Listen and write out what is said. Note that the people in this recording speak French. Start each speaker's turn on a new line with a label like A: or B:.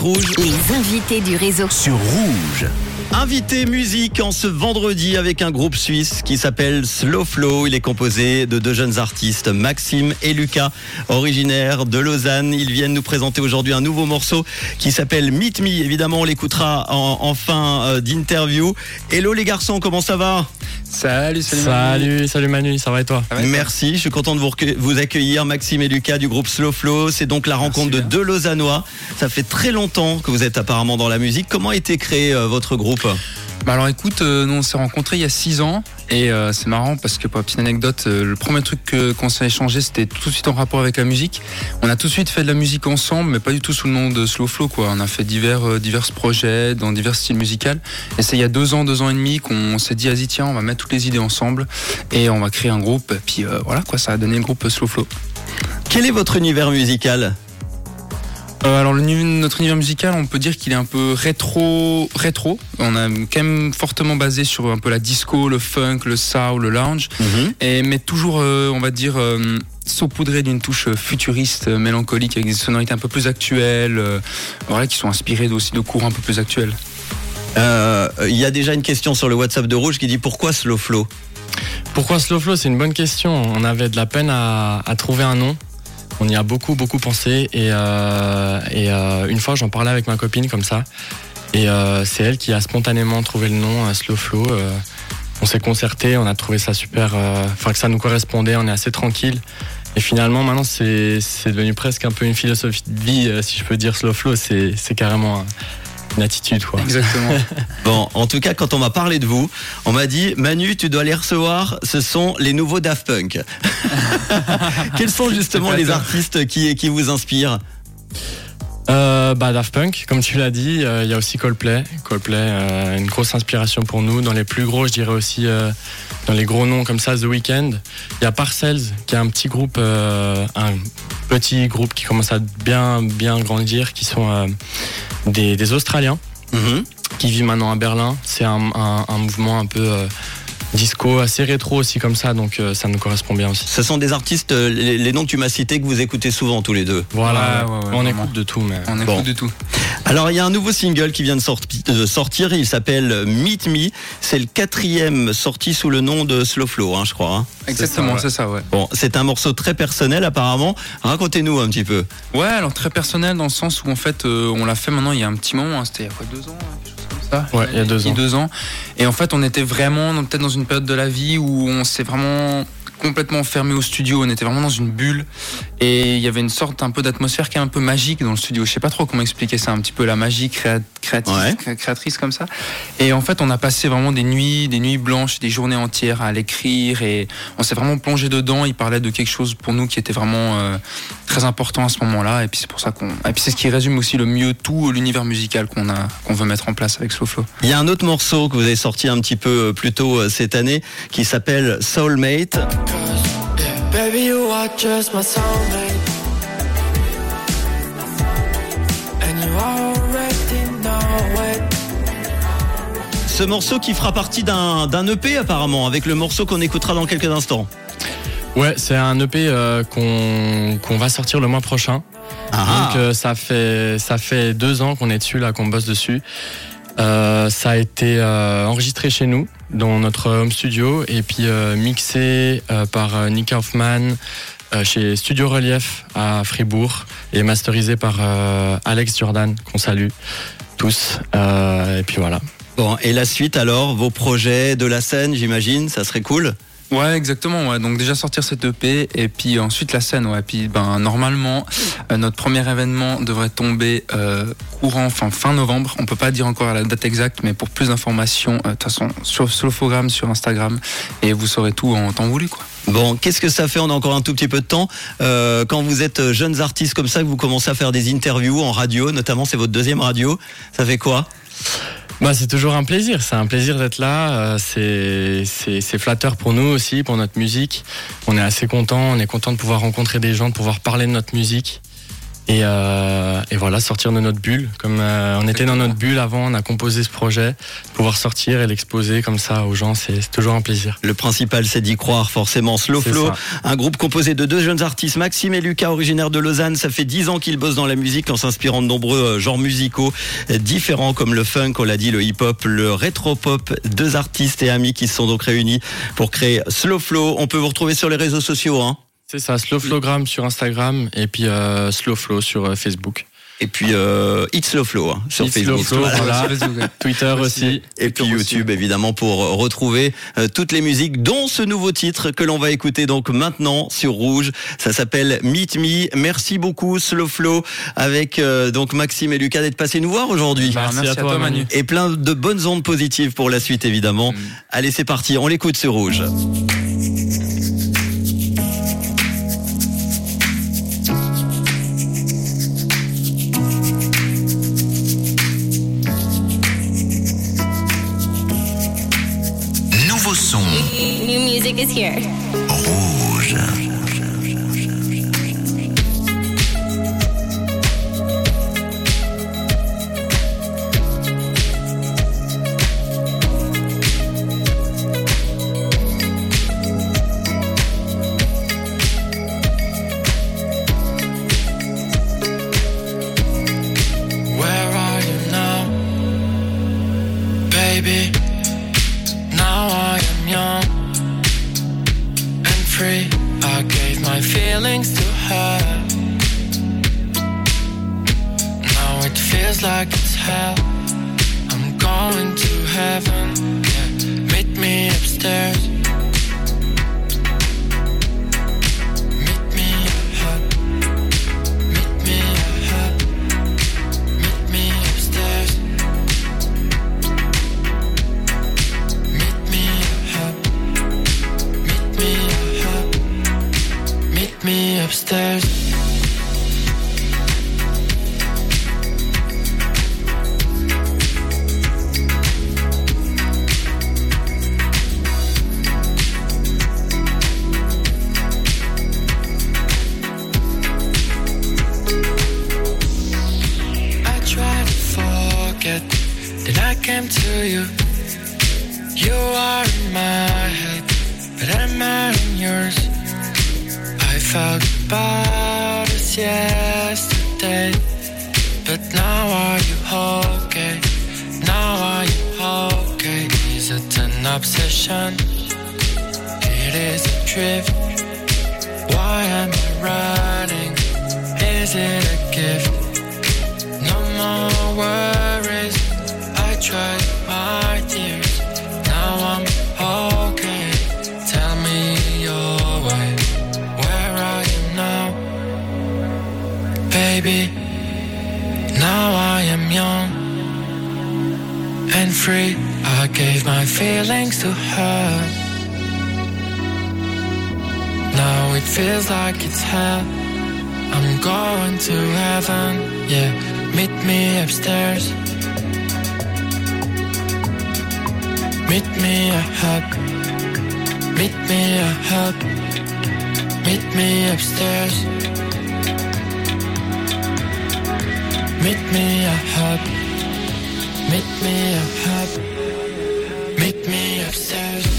A: Rouge
B: Les invités du réseau.
A: sur Rouge. Invité musique en ce vendredi avec un groupe suisse qui s'appelle Slow Flow. Il est composé de deux jeunes artistes, Maxime et Lucas, originaires de Lausanne. Ils viennent nous présenter aujourd'hui un nouveau morceau qui s'appelle Meet Me. Évidemment, on l'écoutera en, en fin euh, d'interview. Hello les garçons, comment ça va?
C: Salut, salut.
D: Salut, salut Manu, ça va et toi?
A: Merci, je suis content de vous, vous accueillir, Maxime et Lucas du groupe Slow Flow. C'est donc la rencontre de
C: bien.
A: deux Lausannois. Ça fait très longtemps que vous êtes apparemment dans la musique. Comment a été créé euh, votre groupe?
C: Bah alors écoute, euh, nous on s'est rencontrés il y a 6 ans et euh, c'est marrant parce que pour la petite anecdote, euh, le premier truc que- qu'on s'est échangé c'était tout de suite en rapport avec la musique. On a tout de suite fait de la musique ensemble mais pas du tout sous le nom de Slow Flow quoi. On a fait divers, euh, divers projets dans divers styles musicaux et c'est il y a deux ans, deux ans et demi qu'on s'est dit vas-y tiens on va mettre toutes les idées ensemble et on va créer un groupe et puis euh, voilà quoi ça a donné le groupe Slow Flow.
A: Quel est votre univers musical?
C: Euh, alors le niveau- notre univers musical, on peut dire qu'il est un peu rétro, rétro. On a quand même fortement basé sur un peu la disco, le funk, le soul, le lounge, et mais toujours, euh, on va dire, euh, saupoudré d'une touche futuriste, mélancolique, avec des sonorités un peu plus actuelles, euh, voilà, qui sont inspirées aussi de courants un peu plus actuels.
A: Euh, Il y a déjà une question sur le WhatsApp de Rouge qui dit pourquoi Slow Flow
D: Pourquoi Slow Flow C'est une bonne question. On avait de la peine à, à trouver un nom. On y a beaucoup, beaucoup pensé. Et, euh, euh, une fois, j'en parlais avec ma copine comme ça. Et euh, c'est elle qui a spontanément trouvé le nom Slow Flow. On s'est concerté, on a trouvé ça super. Enfin, que ça nous correspondait. On est assez tranquille. Et finalement, maintenant, c'est devenu presque un peu une philosophie de vie, si je peux dire Slow Flow. C'est c'est carrément un- une attitude, quoi.
C: Exactement.
A: Bon, en tout cas, quand on m'a parlé de vous, on m'a dit Manu, tu dois les recevoir. Ce sont les nouveaux Daft Punk. Quels sont justement les artistes qui, qui vous inspirent?
D: Euh, bah, Daft Punk, comme tu l'as dit, euh, il y a aussi Coldplay. Coldplay, euh, une grosse inspiration pour nous. Dans les plus gros, je dirais aussi, euh, dans les gros noms comme ça, The Weeknd. Il y a Parcells, qui est un petit groupe, un petit groupe qui commence à bien, bien grandir, qui sont des, des Australiens
A: Mhm.
D: qui vivent maintenant à Berlin. C'est un, un- un mouvement un peu disco, assez rétro aussi comme ça, donc euh, ça nous correspond bien aussi.
A: Ce sont des artistes, euh, les, les noms que tu m'as cités, que vous écoutez souvent tous les deux.
D: Voilà,
C: Ouais, ouais, ouais,
D: on
C: vraiment.
D: écoute de tout, mais.
C: On écoute
A: Bon.
C: du tout.
A: Alors, il y a un nouveau single qui vient de, sorti- de sortir. Il s'appelle Meet Me. C'est le quatrième sorti sous le nom de Slow Flow, hein, je crois. hein.
C: Exactement, c'est ça, ouais.
A: Bon, c'est un morceau très personnel apparemment. Racontez-nous un petit peu.
C: Ouais, alors très personnel dans le sens où en fait euh, on l'a fait maintenant il y a un petit moment, hein, c'était il y a quoi deux ans, ça.
D: Ouais, il y a deux ans.
C: deux ans. Et en fait on était vraiment peut-être dans une période de la vie où on s'est vraiment complètement fermé au studio, on était vraiment dans une bulle et il y avait une sorte un peu d'atmosphère qui est un peu magique dans le studio. Je sais pas trop comment expliquer ça, un petit peu la magie créa- créatrice,
A: Ouais.
C: créatrice comme ça. Et en fait on a passé vraiment des nuits, des nuits blanches, des journées entières à l'écrire et on s'est vraiment plongé dedans. Il parlait de quelque chose pour nous qui était vraiment euh, très important à ce moment-là. Et puis c'est pour ça qu'on. Et puis c'est ce qui résume aussi le mieux tout l'univers musical qu'on a, qu'on veut mettre en place avec Slow Flow.
A: Il y a un autre morceau que vous avez sorti un petit peu euh, plus tôt euh, cette année qui s'appelle Soulmate.
E: Baby, you are just my soulmate. And you already know it.
A: Ce morceau qui fera partie d'un d'un EP apparemment, avec le morceau qu'on écoutera dans quelques instants.
D: Ouais, c'est un EP euh, qu'on qu'on va sortir le mois prochain.
A: Ah,
D: Donc euh, ça fait ça fait deux ans qu'on est dessus là, qu'on bosse dessus. Euh, ça a été euh, enregistré chez nous, dans notre home studio, et puis euh, mixé euh, par euh, Nick Hoffman euh, chez Studio Relief à Fribourg et masterisé par Alex Jordan, qu'on salue tous. Et puis voilà.
A: Bon, et la suite alors, vos projets de la scène, j'imagine, ça serait cool?
C: Ouais, exactement. Ouais. Donc déjà sortir cette EP et puis ensuite la scène. Ouais. Puis ben normalement euh, notre premier événement devrait tomber euh, courant, enfin fin novembre. On peut pas dire encore la date exacte, mais pour plus d'informations, euh, de toute façon sur Slowfogram sur Instagram et vous saurez tout en temps voulu quoi.
A: Bon, qu'est-ce que ça fait? On a encore un tout petit peu de temps. Euh, quand vous êtes jeunes artistes comme ça, que vous commencez à faire des interviews en radio, notamment c'est votre deuxième radio, ça fait quoi?
D: Bah, c'est toujours un plaisir, c'est un plaisir d'être là, euh, c'est c'est c'est flatteur pour nous aussi, pour notre musique. On est assez content, on est content de pouvoir rencontrer des gens, de pouvoir parler de notre musique. Et, euh, et voilà, sortir de notre bulle. Comme euh, on était dans notre bulle avant, on a composé ce projet. Pouvoir sortir et l'exposer comme ça aux gens, c'est toujours un plaisir.
A: Le principal, c'est d'y croire, forcément. Slow Flow, un groupe composé de deux jeunes artistes, Maxime et Lucas, originaires de Lausanne. Ça fait dix ans qu'ils bossent dans la musique en s'inspirant de nombreux euh, genres musicaux différents comme le funk, on l'a dit, le hip-hop, le rétro-pop. Deux artistes et amis qui se sont donc réunis pour créer Slow Flow. On peut vous retrouver sur les réseaux sociaux, hein.
D: C'est ça, Slowflogram sur Instagram et puis euh, Slowflow sur euh, Facebook.
A: Et puis euh, It's Slow Flow hein, sur
D: It's
A: Facebook.
D: Flow,
A: Voilà.
D: voilà. Twitter aussi.
A: Et puis YouTube évidemment pour euh, retrouver euh, toutes les musiques dont ce nouveau titre que l'on va écouter donc maintenant sur Rouge. Ça s'appelle Meet Me. Merci beaucoup Slow Flow avec euh, donc Maxime et Lucas d'être passés nous voir aujourd'hui.
C: Bah,
D: Merci à toi, Manu.
A: Et plein de bonnes ondes positives pour la suite évidemment.
C: Mm.
A: Allez c'est parti, on l'écoute sur Rouge.
F: Is here.
E: Feels like it's hell. I'm going to heaven. Yeah, meet me upstairs. Yours. I felt about us yesterday, but now are you okay? Now are you okay? Is it an obsession? It is a drift. Why am now I am young and free. I gave my feelings to her. Now it feels like it's hell. I'm going to heaven, yeah. Meet me upstairs. Meet me a hug. Meet me a hug. Meet me upstairs. Meet me a hug. Meet me a hug. Meet me upstairs.